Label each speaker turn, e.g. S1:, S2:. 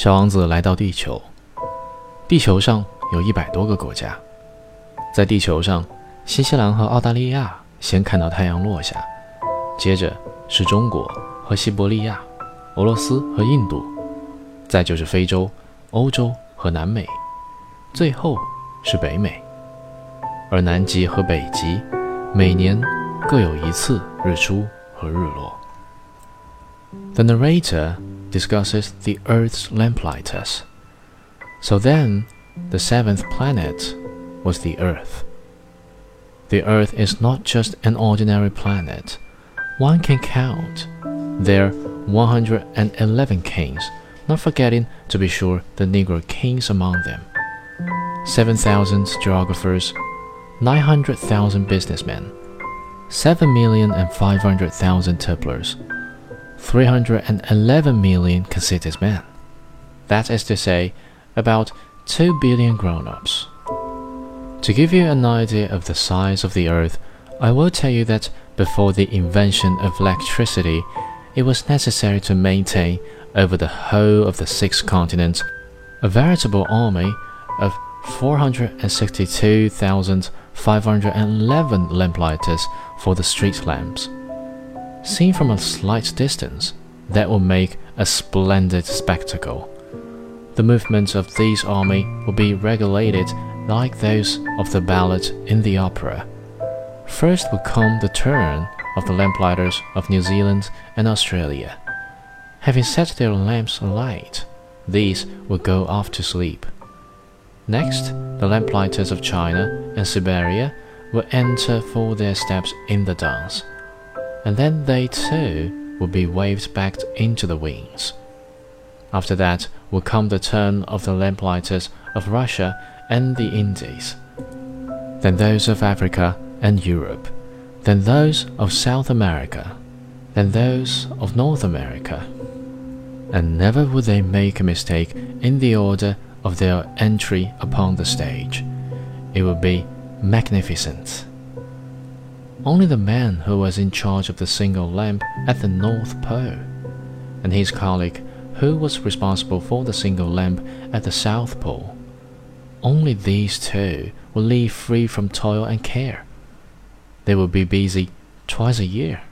S1: 小王子来到地球，地球上有一百多个国家。在地球上，新西兰和澳大利亚先看到太阳落下，接着是中国和西伯利亚，俄罗斯和印度，再就是非洲、欧洲和南美，最后是北美。而南极和北极每年各有一次日出和日落。The narrator discusses the Earth's lamplighters. So then, the seventh planet was the Earth. The Earth is not just an ordinary planet. One can count. There are 111 kings, not forgetting, to be sure, the Negro kings among them. 7,000 geographers, 900,000 businessmen, 7,500,000 tipplers, 311 million conceited men. That is to say, about 2 billion grown ups. To give you an idea of the size of the Earth, I will tell you that before the invention of electricity, it was necessary to maintain over the whole of the six continents a veritable army of 462,511 lamplighters for the street lamps. Seen from a slight distance, that will make a splendid spectacle. The movements of this army will be regulated like those of the ballet in the opera. First will come the turn of the lamplighters of New Zealand and Australia. Having set their lamps alight, these will go off to sleep. Next, the lamplighters of China and Siberia will enter for their steps in the dance and then they too will be waved back into the wings. After that will come the turn of the lamplighters of Russia and the Indies, then those of Africa and Europe, then those of South America, then those of North America. And never would they make a mistake in the order of their entry upon the stage. It would be magnificent. Only the man who was in charge of the single lamp at the North Pole, and his colleague who was responsible for the single lamp at the South Pole. Only these two will live free from toil and care. They will be busy twice a year.